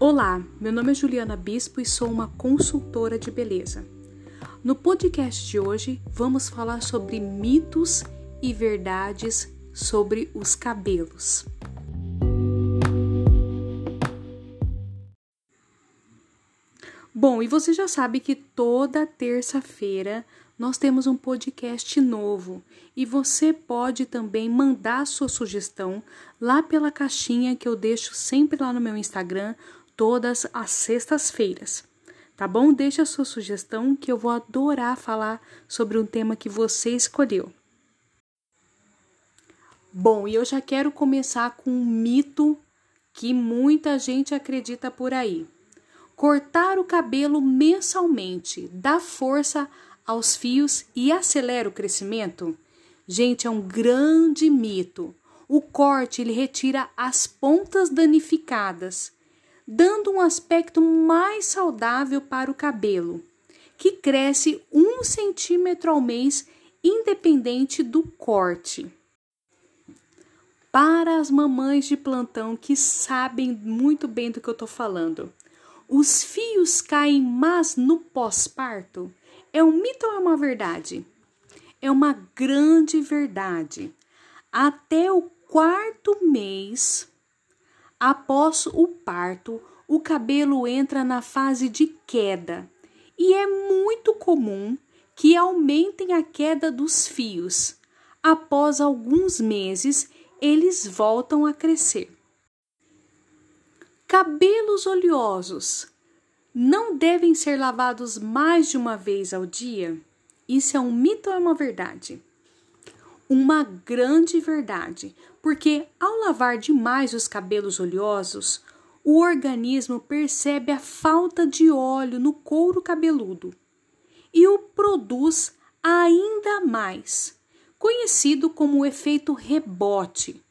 Olá, meu nome é Juliana Bispo e sou uma consultora de beleza. No podcast de hoje vamos falar sobre mitos e verdades sobre os cabelos. Bom, e você já sabe que toda terça-feira nós temos um podcast novo e você pode também mandar sua sugestão lá pela caixinha que eu deixo sempre lá no meu Instagram todas as sextas-feiras. Tá bom? Deixe a sua sugestão que eu vou adorar falar sobre um tema que você escolheu. Bom, e eu já quero começar com um mito que muita gente acredita por aí. Cortar o cabelo mensalmente dá força aos fios e acelera o crescimento? Gente, é um grande mito. O corte ele retira as pontas danificadas dando um aspecto mais saudável para o cabelo, que cresce um centímetro ao mês, independente do corte. Para as mamães de plantão que sabem muito bem do que eu estou falando, os fios caem mas no pós-parto? É um mito ou é uma verdade? É uma grande verdade. Até o quarto mês, Após o parto, o cabelo entra na fase de queda e é muito comum que aumentem a queda dos fios. Após alguns meses, eles voltam a crescer. Cabelos oleosos não devem ser lavados mais de uma vez ao dia? Isso é um mito ou é uma verdade? Uma grande verdade, porque ao lavar demais os cabelos oleosos, o organismo percebe a falta de óleo no couro cabeludo e o produz ainda mais, conhecido como o efeito rebote.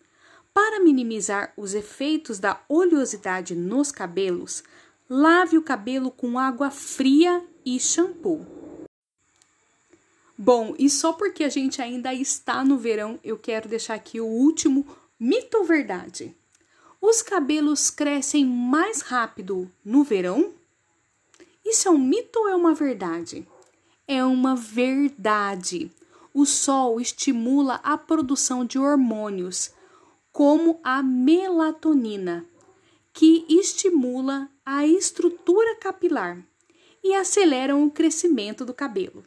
Para minimizar os efeitos da oleosidade nos cabelos, lave o cabelo com água fria e shampoo. Bom, e só porque a gente ainda está no verão, eu quero deixar aqui o último mito ou verdade. Os cabelos crescem mais rápido no verão? Isso é um mito ou é uma verdade? É uma verdade. O sol estimula a produção de hormônios, como a melatonina, que estimula a estrutura capilar e aceleram o crescimento do cabelo.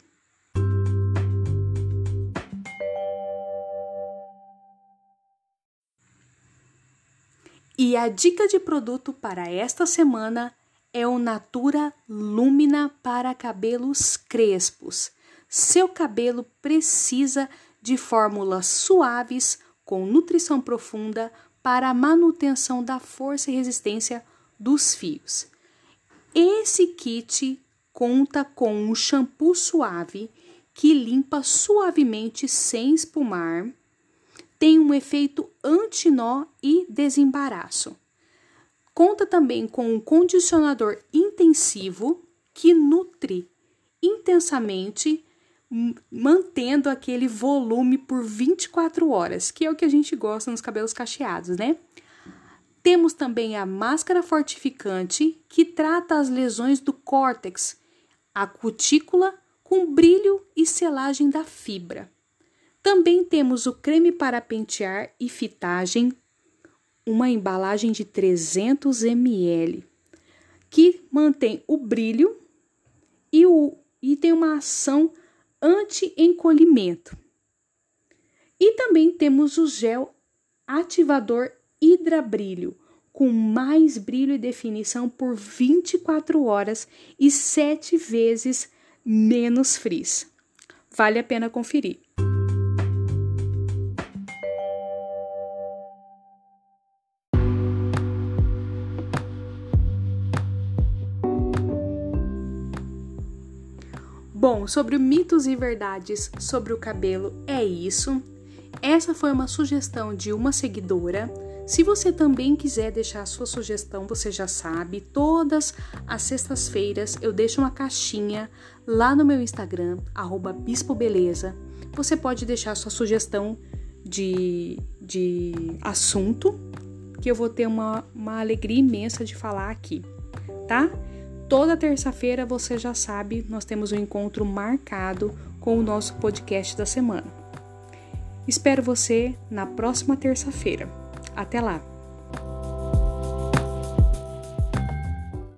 E a dica de produto para esta semana é o Natura Lumina para cabelos crespos. Seu cabelo precisa de fórmulas suaves com nutrição profunda para a manutenção da força e resistência dos fios. Esse kit conta com um shampoo suave que limpa suavemente sem espumar tem um efeito anti-nó e desembaraço. Conta também com um condicionador intensivo que nutre intensamente, mantendo aquele volume por 24 horas, que é o que a gente gosta nos cabelos cacheados, né? Temos também a máscara fortificante, que trata as lesões do córtex, a cutícula com brilho e selagem da fibra. Também temos o creme para pentear e fitagem, uma embalagem de 300 ml, que mantém o brilho e, o, e tem uma ação anti-encolhimento. E também temos o gel ativador Hidra-Brilho, com mais brilho e definição por 24 horas e 7 vezes menos frizz. Vale a pena conferir. Bom, sobre mitos e verdades sobre o cabelo é isso. Essa foi uma sugestão de uma seguidora. Se você também quiser deixar a sua sugestão, você já sabe, todas as sextas-feiras eu deixo uma caixinha lá no meu Instagram, bispobeleza. Você pode deixar sua sugestão de, de assunto que eu vou ter uma, uma alegria imensa de falar aqui, tá? Toda terça-feira você já sabe, nós temos um encontro marcado com o nosso podcast da semana. Espero você na próxima terça-feira. Até lá!